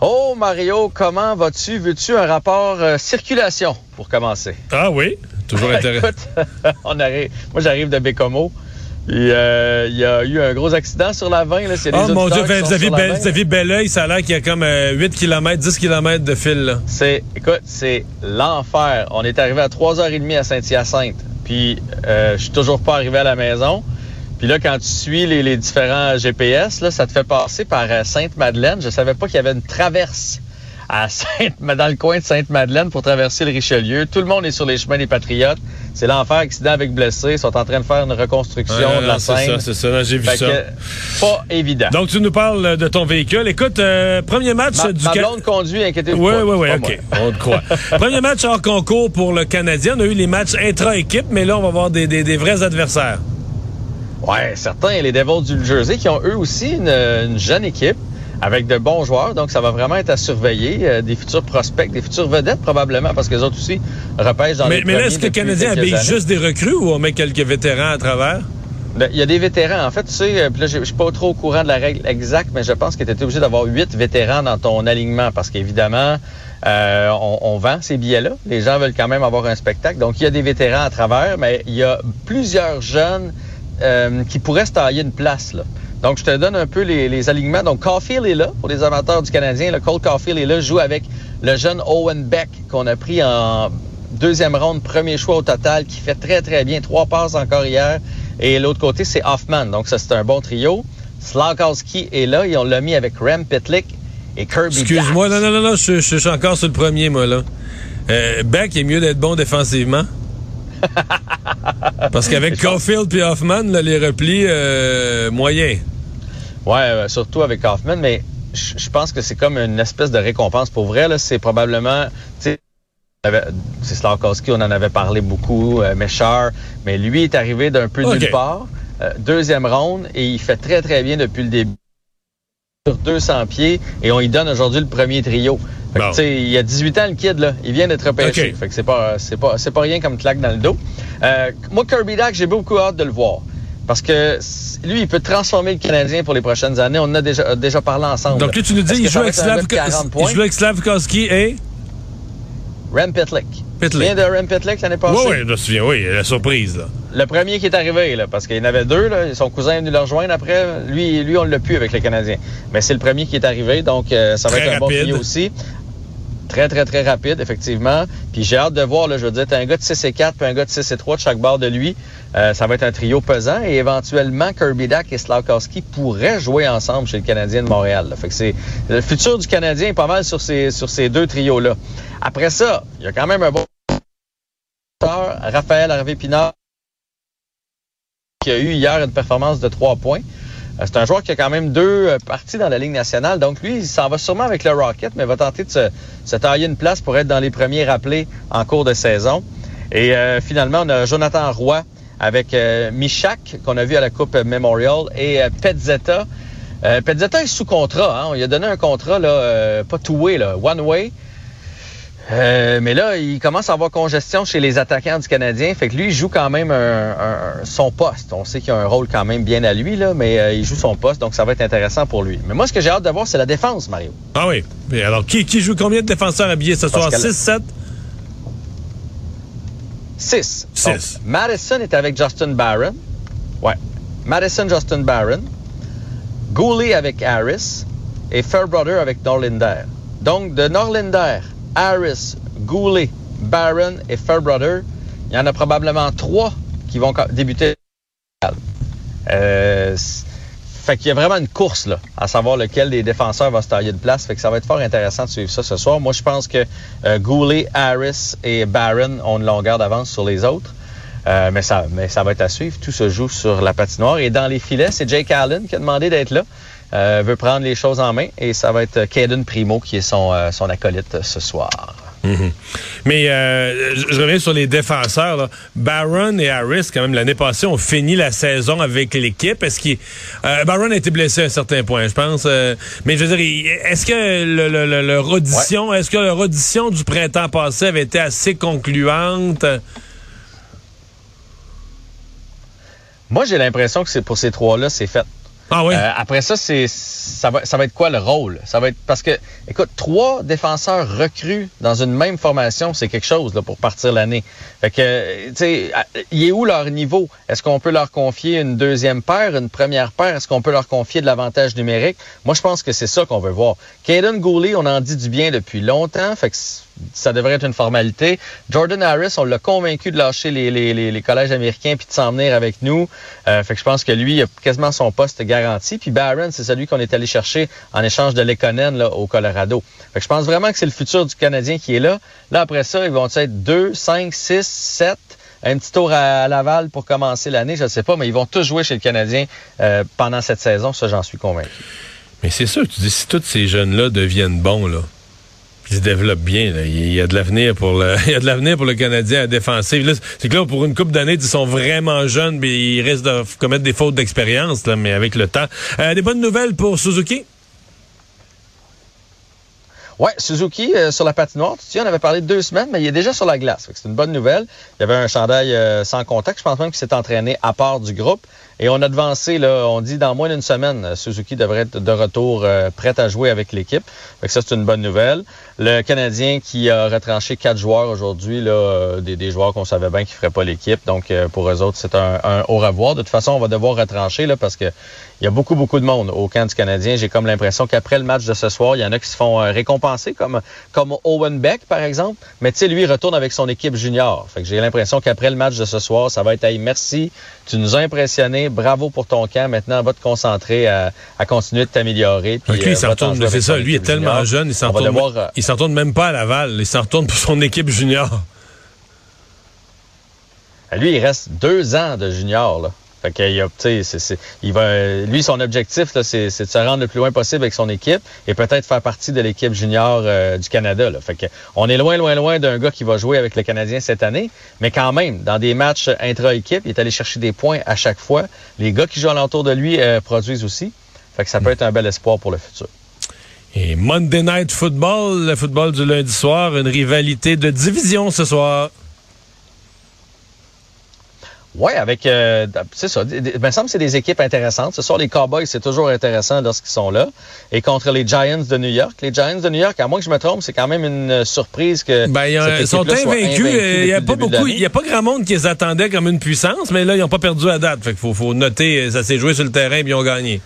Oh Mario, comment vas-tu? Veux-tu un rapport euh, circulation pour commencer? Ah oui, toujours intéressant. Écoute, on arrive, moi j'arrive de Bécomo. Euh, il y a eu un gros accident sur la 20. Là. Oh mon Dieu, vous avez, bel, vous avez bel oeil, ça a l'air qu'il y a comme 8 km, 10 km de fil. C'est, écoute, c'est l'enfer. On est arrivé à 3h30 à Saint-Hyacinthe. Puis euh, je suis toujours pas arrivé à la maison. Puis là, quand tu suis les, différents GPS, là, ça te fait passer par euh, Sainte-Madeleine. Je savais pas qu'il y avait une traverse à Sainte, dans le coin de Sainte-Madeleine pour traverser le Richelieu. Tout le monde est sur les chemins des Patriotes. C'est l'enfer, accident avec blessés. Ils sont en train de faire une reconstruction de la scène. C'est ça, c'est ça. J'ai vu ça. pas évident. Donc, tu nous parles de ton véhicule. Écoute, euh, premier match ma, du... Ma blonde conduit, inquiétez-vous Oui, oui, oui, OK. On te croit. premier match hors concours pour le Canadien. On a eu les matchs intra-équipe, mais là, on va voir des, des, des vrais adversaires. Ouais, certains, les Devils du Jersey, qui ont eux aussi une, jeune équipe avec de bons joueurs. Donc, ça va vraiment être à surveiller. Euh, des futurs prospects, des futures vedettes probablement, parce que les autres aussi repêchent dans mais, les Mais là, est-ce que le Canadien habille juste des recrues ou on met quelques vétérans à travers? Ben, il y a des vétérans. En fait, tu sais, euh, là, je suis pas trop au courant de la règle exacte, mais je pense que tu étais obligé d'avoir huit vétérans dans ton alignement parce qu'évidemment, euh, on, on, vend ces billets-là. Les gens veulent quand même avoir un spectacle. Donc, il y a des vétérans à travers, mais il y a plusieurs jeunes euh, qui pourrait se tailler une place. Là. Donc, je te donne un peu les, les, alignements. Donc, Caulfield est là pour les amateurs du Canadien. Le Cole Caulfield est là, joue avec le jeune Owen Beck qu'on a pris en deuxième ronde, premier choix au total, qui fait très, très bien. Trois passes encore hier. Et l'autre côté, c'est Hoffman. Donc, ça, c'est un bon trio. Slakowski est là et on l'a mis avec Rem Pitlick et Kirby Excuse-moi, non, non, non, non, je, je, suis encore sur le premier, moi, là. Euh, Beck est mieux d'être bon défensivement. Parce qu'avec Caulfield et Hoffman, les replis euh, moyens. Ouais, euh, surtout avec Hoffman, mais je pense que c'est comme une espèce de récompense. Pour vrai, c'est probablement... C'est Slavkowski, on en avait parlé beaucoup, euh, Méchard, mais lui est arrivé d'un peu nulle part. Euh, deuxième ronde, et il fait très, très bien depuis le début. Sur 200 pieds, et on lui donne aujourd'hui le premier trio. Bon. Il y a 18 ans, le kid, là, il vient d'être repêché. Okay. Fait que c'est pas, c'est pas, c'est pas rien comme claque dans le dos. Euh, moi, Kirby Dack, j'ai beaucoup hâte de le voir. Parce que lui, il peut transformer le Canadien pour les prochaines années. On en a déjà, déjà parlé ensemble. Donc là, tu nous dis, il joue, avec il joue avec Slavkowski et... Rem Pitlick. Pitlick. vient de Rem Pitlick l'année passée? Oui, oui, je me souviens, oui, la surprise. Là. Le premier qui est arrivé, là, parce qu'il y en avait deux, là, son cousin est venu le rejoindre après. Lui, lui on l'a pu avec les Canadiens. Mais c'est le premier qui est arrivé, donc euh, ça va Très être un rapide. bon trio aussi. Très, très, très rapide, effectivement. Puis j'ai hâte de voir, là, je veux dire, t'as un gars de 6 et 4 puis un gars de 6 et 3 de chaque bord de lui. Euh, ça va être un trio pesant et éventuellement, Kirby Dack et Slawkowski pourraient jouer ensemble chez le Canadien de Montréal. Là. Fait que c'est le futur du Canadien est pas mal sur ces, sur ces deux trios-là. Après ça, il y a quand même un bon Raphaël Harvey-Pinard qui a eu hier une performance de 3 points. C'est un joueur qui a quand même deux parties dans la Ligue nationale. Donc, lui, il s'en va sûrement avec le Rocket, mais va tenter de se, tailler une place pour être dans les premiers rappelés en cours de saison. Et euh, finalement, on a Jonathan Roy avec euh, Michak, qu'on a vu à la Coupe Memorial, et euh, Petzetta. Euh, Petzetta est sous contrat. Hein? Lui a donné un contrat, là, pas two-way, là, one-way. Euh, mais là, il commence à avoir congestion chez les attaquants du Canadien. Fait que lui, il joue quand même un, un, son poste. On sait qu'il a un rôle quand même bien à lui, là, mais euh, il joue son poste, donc ça va être intéressant pour lui. Mais moi, ce que j'ai hâte de voir, c'est la défense, Mario. Ah oui. Mais alors, qui, qui joue combien de défenseurs habillés ce soir? 6, 7? 6. 6. Madison est avec Justin Barron. Ouais. Madison, Justin Barron. Gooley avec Harris. Et Fairbrother avec Norlinder. Donc, de Norlinder, Harris, Goulet, Barron et Fairbrother, il y en a probablement trois qui vont débuter. Euh, fait qu'il y a vraiment une course là, à savoir lequel des défenseurs va se tailler de place. Fait que ça va être fort intéressant de suivre ça ce soir. Moi, je pense que euh, Harris et Barron ont une longueur d'avance sur les autres. Euh, mais, ça, mais ça va être à suivre. Tout se joue sur la patinoire. Et dans les filets, c'est Jake Allen qui a demandé d'être là. Euh, veut prendre les choses en main. Et ça va être Caden Primo qui est son, euh, son acolyte ce soir. Mhm. Mais euh, je reviens sur les défenseurs. Là. Barron et Harris, quand même, l'année passée, ont fini la saison avec l'équipe. Est-ce qu'il euh, Barron a été blessé à un certain point, je pense. Euh, mais je veux dire, est-ce que le, le, le, le audition, est-ce que leur audition du printemps passé avait été assez concluante? Moi, j'ai l'impression que c'est pour ces trois-là, c'est fait. Ah oui. Euh, après ça, c'est ça va, ça va être quoi le rôle? Ça va être parce que, écoute, trois défenseurs recrues dans une même formation, c'est quelque chose là, pour partir l'année. Fait que, tu sais, il est où leur niveau? Est-ce qu'on peut leur confier une deuxième paire, une première paire? Est-ce qu'on peut leur confier de l'avantage numérique? Moi, je pense que c'est ça qu'on veut voir. Caden Gooley, on en dit du bien depuis longtemps. Fait que ça devrait être une formalité. Jordan Harris, on l'a convaincu de lâcher les, les, les, collèges américains puis de s'en venir avec nous. Euh, fait que je pense que lui, il a quasiment son poste garanti. Puis Barron, c'est celui qu'on est allé chercher en échange de Lekonen au Colorado. Fait que je pense vraiment que c'est le futur du Canadien qui est là. Là, après ça, ils vont être 2, 5, 6, 7 un petit tour à Laval pour commencer l'année, je ne sais pas, mais ils vont tous jouer chez le Canadien euh, pendant cette saison, ça j'en suis convaincu. Mais c'est sûr, tu dis, si tous ces jeunes-là deviennent bons, là, il se développe bien. Il y a de l'avenir pour le, il y a de l'avenir pour le Canadien à défensive. C'est que là, pour une coupe d'années, ils sont vraiment jeunes, mais ils risquent de commettre des fautes d'expérience, mais avec le temps. Euh, des bonnes nouvelles pour Suzuki? Ouais, Suzuki euh, sur la patinoire, tu sais, on avait parlé de deux semaines, mais il est déjà sur la glace. C'est une bonne nouvelle. Il y avait un chandail euh, sans contact. Je pense même qu'il s'est entraîné à part du groupe. Et on a devancé, là, on dit dans moins d'une semaine, euh, Suzuki devrait être de retour prêt à jouer avec l'équipe. Ça, c'est une bonne nouvelle. Le Canadien qui a retranché quatre joueurs aujourd'hui, là, des, joueurs qu'on savait bien qu'ils ne feraient pas l'équipe. Donc, pour eux autres, c'est un, un, au revoir. De toute façon, on va devoir retrancher là, parce que il y a beaucoup, beaucoup de monde au camp du Canadien. J'ai comme l'impression qu'après le match de ce soir, il y en a qui se font récompenser, comme, comme Owen Beck, par exemple. Mais tu sais, lui, il retourne avec son équipe junior. Fait que j'ai l'impression qu'après le match de ce soir, ça va être hey, merci, tu nous as impressionnés bravo pour ton camp. Maintenant, va te concentrer à, continuer de t'améliorer. Puis, lui, il s'en retourne, c'est ça. Lui est tellement jeune, il s'en retourne, euh, il s'en retourne même pas à Laval. Il s'en retourne pour son équipe junior. Lui, il reste deux ans de junior, là. Fait que, il va, lui, son objectif, c'est, de se rendre le plus loin possible avec son équipe et peut-être faire partie de l'équipe junior euh, du Canada. Là. Fait que, on est loin, loin, loin d'un gars qui va jouer avec le Canadien cette année, mais quand même, dans des matchs intra-équipe, il est allé chercher des points à chaque fois. Les gars qui jouent alentour de lui euh, produisent aussi. Fait que ça peut être un bel espoir pour le futur. Et Monday Night Football, le football du lundi soir, une rivalité de division ce soir. Oui, avec euh, c'est ça. Il me semble que c'est des équipes intéressantes. Ce soir, les Cowboys, c'est toujours intéressant lorsqu'ils sont là. Et contre les Giants de New York. Les Giants de New York, à moins que je me trompe, c'est quand même une euh, surprise que. Ben, ils sont invaincus. Il n'y a pas beaucoup. Il y a pas grand monde qui les attendait comme une puissance, mais là, ils n'ont pas perdu à date. Fait qu'il faut, faut noter, ça s'est joué sur le terrain et ils ont gagné.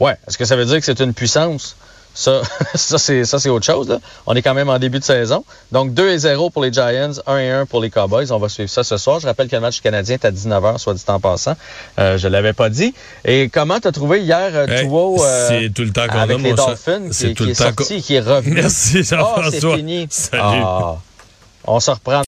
Ouais. Est-ce que ça veut dire que c'est une puissance? Ça, ça c'est ça c'est autre chose. Là. On est quand même en début de saison. Donc 2 et 0 pour les Giants, 1 et 1 pour les Cowboys. On va suivre ça ce soir. Je rappelle que le match canadien est à 19h, soit dit en passant. Euh, je l'avais pas dit. Et comment t'as trouvé hier euh, euh, C'est tout le temps qu'on avec les Dolphins qui, qui est sorti, qui est revenu. Merci Jean-François. Oh, c'est fini. Salut. Ah, on se reprend.